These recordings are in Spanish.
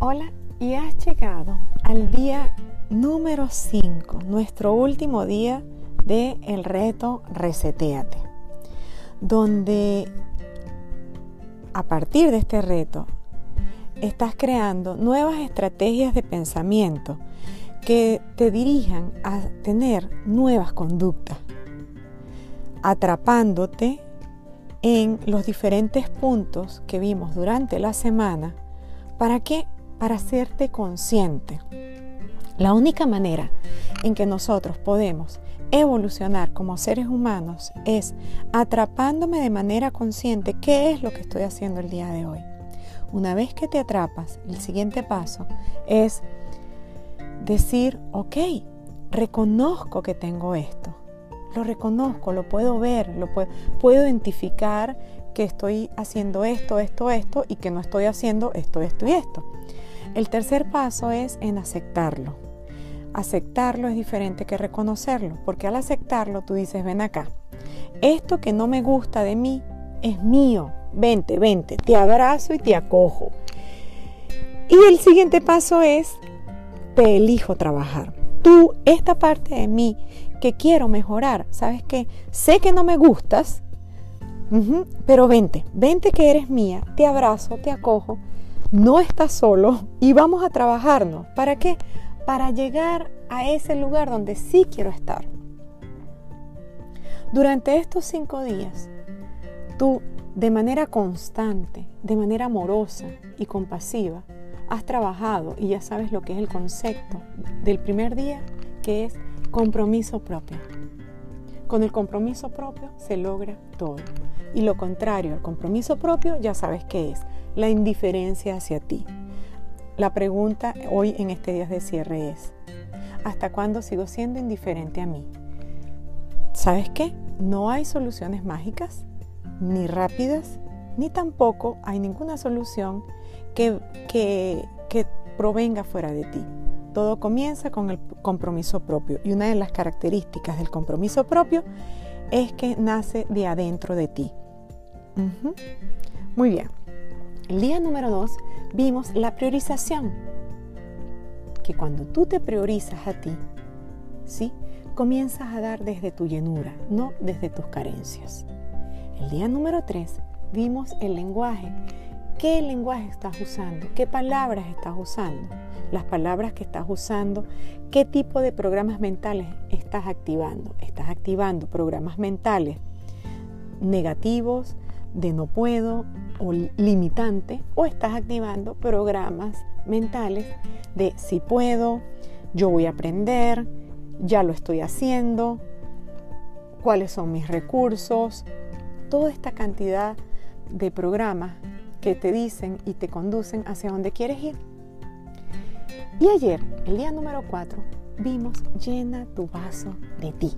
Hola, y has llegado al día número 5, nuestro último día de el reto Reseteate, donde a partir de este reto estás creando nuevas estrategias de pensamiento que te dirijan a tener nuevas conductas, atrapándote en los diferentes puntos que vimos durante la semana. ¿Para qué? Para hacerte consciente. La única manera en que nosotros podemos evolucionar como seres humanos es atrapándome de manera consciente qué es lo que estoy haciendo el día de hoy. Una vez que te atrapas, el siguiente paso es decir, ok, reconozco que tengo esto, lo reconozco, lo puedo ver, lo puedo, puedo identificar que estoy haciendo esto, esto, esto y que no estoy haciendo esto, esto y esto. El tercer paso es en aceptarlo. Aceptarlo es diferente que reconocerlo, porque al aceptarlo tú dices, ven acá, esto que no me gusta de mí es mío, vente, vente, te abrazo y te acojo. Y el siguiente paso es, te elijo trabajar. Tú, esta parte de mí que quiero mejorar, ¿sabes qué? Sé que no me gustas, pero vente, vente que eres mía, te abrazo, te acojo, no estás solo y vamos a trabajarnos. ¿Para qué? Para llegar a ese lugar donde sí quiero estar. Durante estos cinco días, tú de manera constante, de manera amorosa y compasiva, has trabajado y ya sabes lo que es el concepto del primer día, que es compromiso propio. Con el compromiso propio se logra todo. Y lo contrario al compromiso propio ya sabes qué es, la indiferencia hacia ti. La pregunta hoy en este día de cierre es, ¿hasta cuándo sigo siendo indiferente a mí? ¿Sabes qué? No hay soluciones mágicas, ni rápidas, ni tampoco hay ninguna solución que, que, que provenga fuera de ti. Todo comienza con el compromiso propio y una de las características del compromiso propio es que nace de adentro de ti. Muy bien. El día número dos vimos la priorización. Que cuando tú te priorizas a ti, ¿sí? Comienzas a dar desde tu llenura, no desde tus carencias. El día número tres vimos el lenguaje. ¿Qué lenguaje estás usando? ¿Qué palabras estás usando? Las palabras que estás usando, qué tipo de programas mentales estás activando. ¿Estás activando programas mentales negativos, de no puedo o limitante o estás activando programas mentales de si puedo, yo voy a aprender, ya lo estoy haciendo, cuáles son mis recursos, toda esta cantidad de programas que te dicen y te conducen hacia donde quieres ir. Y ayer, el día número 4, vimos llena tu vaso de ti.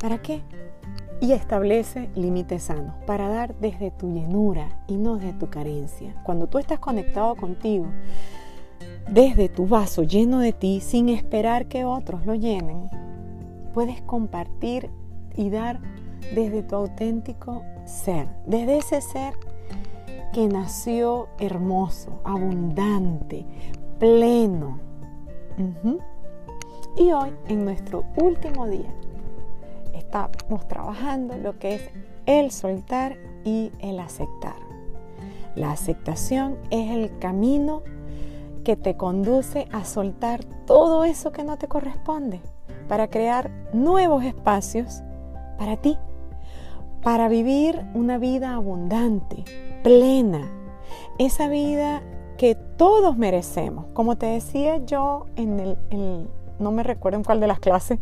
¿Para qué? Y establece límites sanos para dar desde tu llenura y no desde tu carencia. Cuando tú estás conectado contigo, desde tu vaso lleno de ti, sin esperar que otros lo llenen, puedes compartir y dar desde tu auténtico ser, desde ese ser que nació hermoso, abundante, pleno. Y hoy, en nuestro último día, estamos trabajando lo que es el soltar y el aceptar. La aceptación es el camino que te conduce a soltar todo eso que no te corresponde para crear nuevos espacios para ti, para vivir una vida abundante, plena, esa vida que todos merecemos. Como te decía yo en el, no me recuerdo en cuál de las clases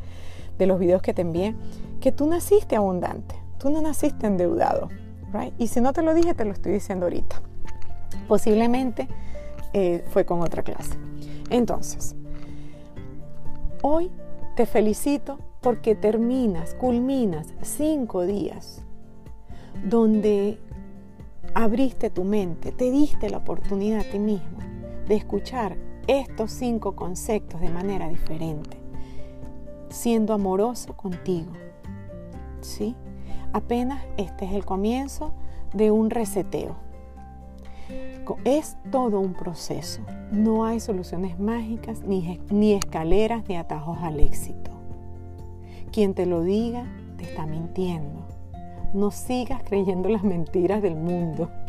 de los videos que te envié, que tú naciste abundante, tú no naciste endeudado. Right? Y si no te lo dije, te lo estoy diciendo ahorita. Posiblemente eh, fue con otra clase. Entonces, hoy te felicito porque terminas, culminas cinco días donde abriste tu mente, te diste la oportunidad a ti mismo de escuchar estos cinco conceptos de manera diferente, siendo amoroso contigo, Apenas este es el comienzo de un reseteo. es todo un proceso. No hay soluciones mágicas, ni, ni escaleras, ni atajos al éxito. Quien te lo diga, te está mintiendo. No sigas creyendo las mentiras del mundo.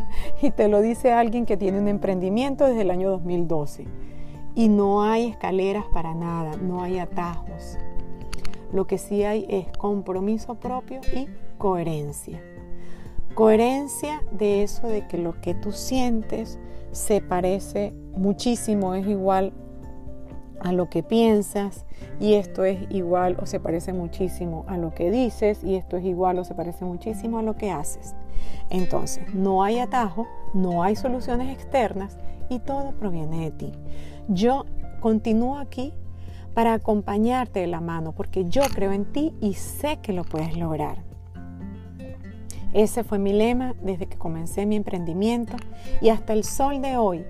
Y te lo dice alguien que tiene un emprendimiento desde el año 2012. Y no hay escaleras para nada, no hay atajos. Lo que sí hay es compromiso propio y coherencia. Coherencia de eso de que lo que tú sientes se parece muchísimo, es igual a lo que piensas y esto es igual o se parece muchísimo a lo que dices y esto es igual o se parece muchísimo a lo que haces. Entonces, no hay atajo, no hay soluciones externas y todo proviene de ti. Yo continúo aquí para acompañarte de la mano porque yo creo en ti y sé que lo puedes lograr. Ese fue mi lema desde que comencé mi emprendimiento y hasta el sol de hoy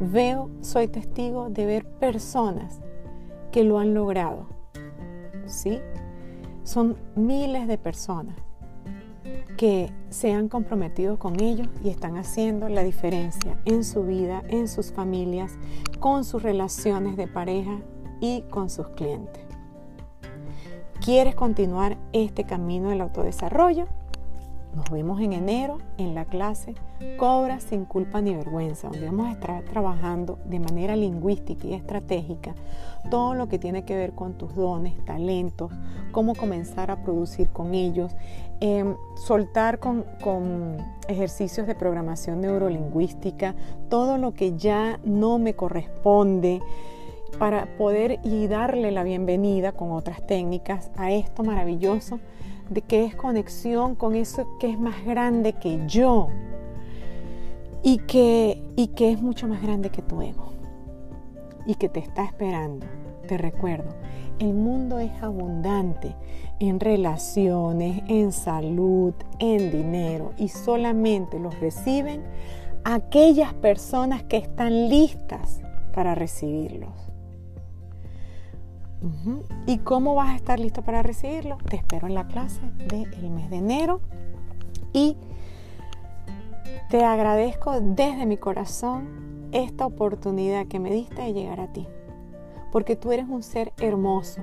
veo, soy testigo de ver personas que lo han logrado. ¿Sí? Son miles de personas que se han comprometido con ellos y están haciendo la diferencia en su vida, en sus familias, con sus relaciones de pareja y con sus clientes. ¿Quieres continuar este camino del autodesarrollo? Nos vemos en enero en la clase Cobra sin culpa ni vergüenza, donde vamos a estar trabajando de manera lingüística y estratégica todo lo que tiene que ver con tus dones, talentos, cómo comenzar a producir con ellos, em, soltar con, con ejercicios de programación neurolingüística, todo lo que ya no me corresponde para poder y darle la bienvenida con otras técnicas a esto maravilloso de que es conexión con eso que es más grande que yo y que, y que es mucho más grande que tu ego y que te está esperando. Te recuerdo, el mundo es abundante en relaciones, en salud, en dinero y solamente los reciben aquellas personas que están listas para recibirlos. ¿Y cómo vas a estar listo para recibirlo? Te espero en la clase del mes de enero y te agradezco desde mi corazón esta oportunidad que me diste de llegar a ti, porque tú eres un ser hermoso,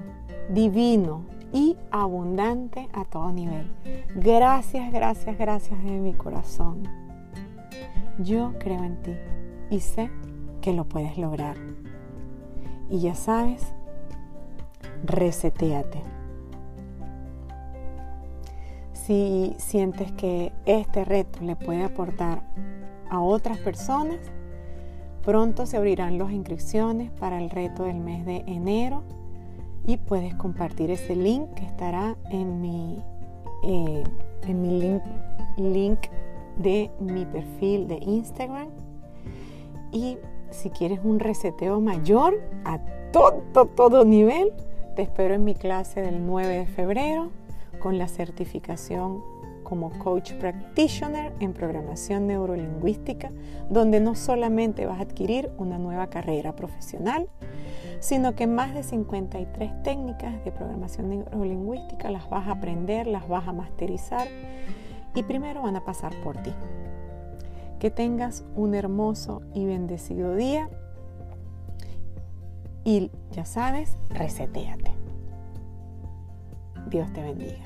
divino y abundante a todo nivel. Gracias, gracias, gracias de mi corazón. Yo creo en ti y sé que lo puedes lograr. Y ya sabes, reseteate. Si sientes que este reto le puede aportar a otras personas, pronto se abrirán las inscripciones para el reto del mes de enero y puedes compartir ese link que estará en mi, eh, en mi link, link de mi perfil de Instagram. Y si quieres un reseteo mayor a todo, todo nivel, te espero en mi clase del 9 de febrero con la certificación como Coach Practitioner en Programación Neurolingüística, donde no solamente vas a adquirir una nueva carrera profesional, sino que más de 53 técnicas de programación neurolingüística las vas a aprender, las vas a masterizar y primero van a pasar por ti. Que tengas un hermoso y bendecido día y ya sabes, reseteate. Dios te bendiga.